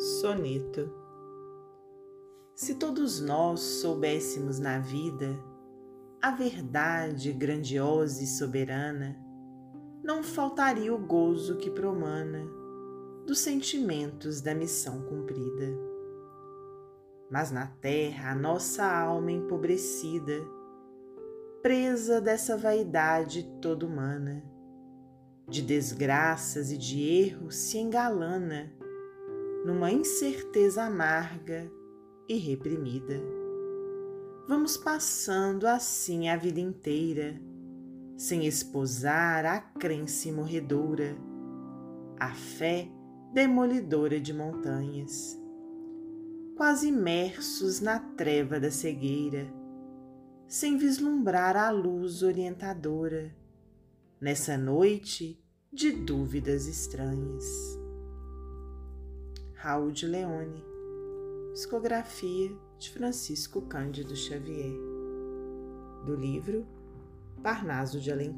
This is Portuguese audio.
Soneto Se todos nós soubéssemos na vida a verdade grandiosa e soberana, não faltaria o gozo que promana dos sentimentos da missão cumprida. Mas na terra a nossa alma empobrecida, presa dessa vaidade toda humana, de desgraças e de erros se engalana numa incerteza amarga e reprimida. Vamos passando assim a vida inteira, sem esposar a crença morredoura, a fé demolidora de montanhas, quase imersos na treva da cegueira, sem vislumbrar a luz orientadora, nessa noite de dúvidas estranhas. Raul de Leone, psicografia de Francisco Cândido Xavier, do livro Parnaso de Além